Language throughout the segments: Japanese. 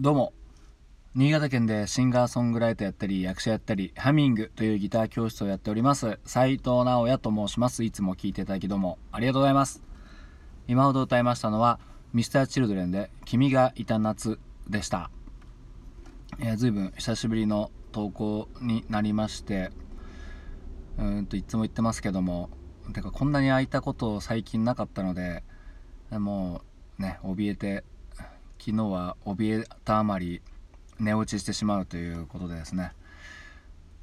どうも。新潟県でシンガーソングライターやったり役者やったりハミングというギター教室をやっております斉藤直也と申します。いつも聴いていただきどうもありがとうございます。今ほど歌いましたのは Mr.Children で「君がいた夏」でした。えー、随分久しぶりの投稿になりましてうんといつも言ってますけどもてかこんなに空いたこと最近なかったのでもうね怯えて昨日は怯えたあまり寝落ちしてしまうということでですね。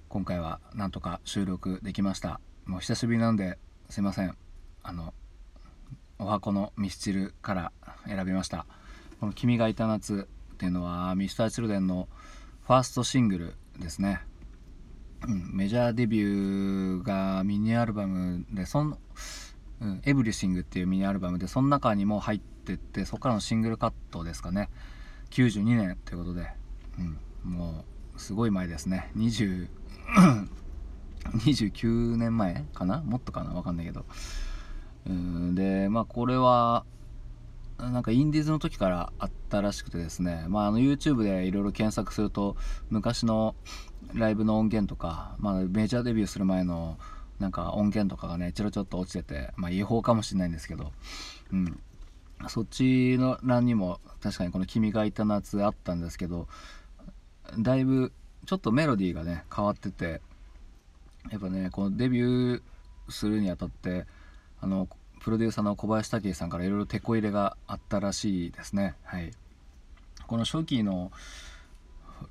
今回はなんとか収録できました。もう久しぶりなんですいません。あのお箱のミスチルから選びました。この「君がいた夏」っていうのは Mr.Children のファーストシングルですね、うん、メジャーデビューがミニアルバムでそん、うん、エブリシングっていうミニアルバムでその中にも入ってってそこからのシングルカットですかね。92年ということで。うん、もうすごい前ですね。20 29 年前かな？もっとかな？分かんないけど。うん。でまあこれはなんかインディーズの時からあったらしくてですね、まあ、あの YouTube でいろいろ検索すると昔のライブの音源とか、まあ、メジャーデビューする前のなんか音源とかがねちょろちょっと落ちてて、まあ、違法かもしれないんですけど、うん、そっちの欄にも確かにこの「君がいた夏」あったんですけどだいぶちょっとメロディーがね変わっててやっぱねこのデビューするにあたってあのプロデューサーの小林武さんからいろいろ手こ入れがあったらしいですね。はい。この初期の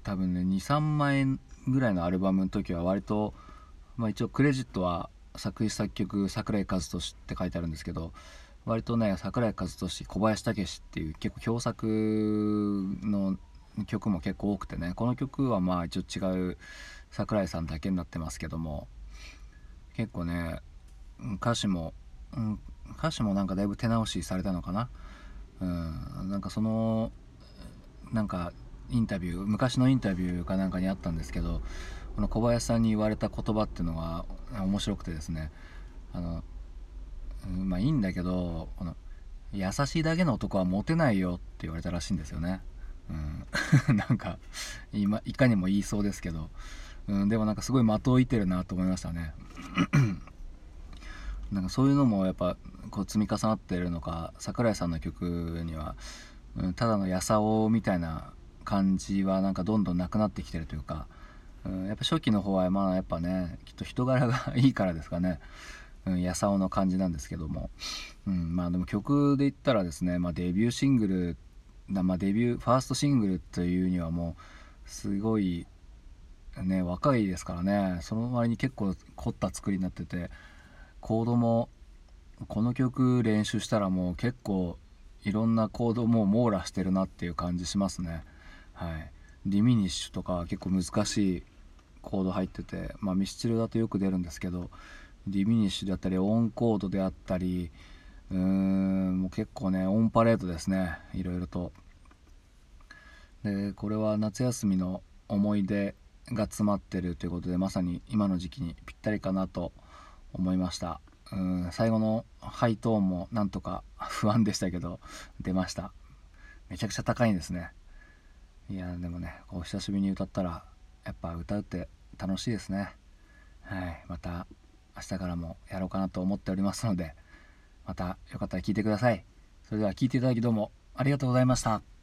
多分ね23万円ぐらいのアルバムの時は割と、まあ、一応クレジットは作詞作曲桜井和寿って書いてあるんですけど割とね桜井和寿小林武史っていう結構共作の曲も結構多くてねこの曲はまあ一応違う桜井さんだけになってますけども結構ね歌詞も、うん、歌詞もなんかだいぶ手直しされたのかな？うんなんかそのなんかインタビュー昔のインタビューかなんかにあったんですけどこの小林さんに言われた言葉っていうのが面白くてですねあの、まあいいんだけどこの優しいだけの男はモテないよって言われたらしいんですよね。うん、なんか今いかにも言いそうですけど、うん、でもなんかすごい的を射てるなと思いましたね。なんかそういうのもやっぱこう積み重なってるのか桜井さんの曲には、うん、ただのやさおみたいな感じはなんかどんどんなくなってきてるというか、うん、やっぱ初期の方はまあやっぱねきっと人柄がいいからですかね、うん、やさおの感じなんですけども、うん、まあでも曲で言ったらですね、まあ、デビューシングルまあ、デビューファーストシングルというにはもうすごいね若いですからね。その割に結構凝った作りになっててコードもこの曲練習したらもう結構いろんなコードも網羅してるなっていう感じしますね。はい。ディミニッシュとか結構難しいコード入っててまあミスチルだとよく出るんですけどディミニッシュであったりオンコードであったりうーんもう結構ねオンパレードですねいろいろと。でこれは夏休みの思い出が詰まってるということでまさに今の時期にぴったりかなと思いました。うん最後のハイトーンもなんとか不安でしたけど出ました。めちゃくちゃ高いんですね。いやでもねこう久しぶりに歌ったらやっぱ歌うって楽しいですねはいまた明日からもやろうかなと思っておりますのでまたよかったら聞いてください。それでは聴いていただきどうもありがとうございました。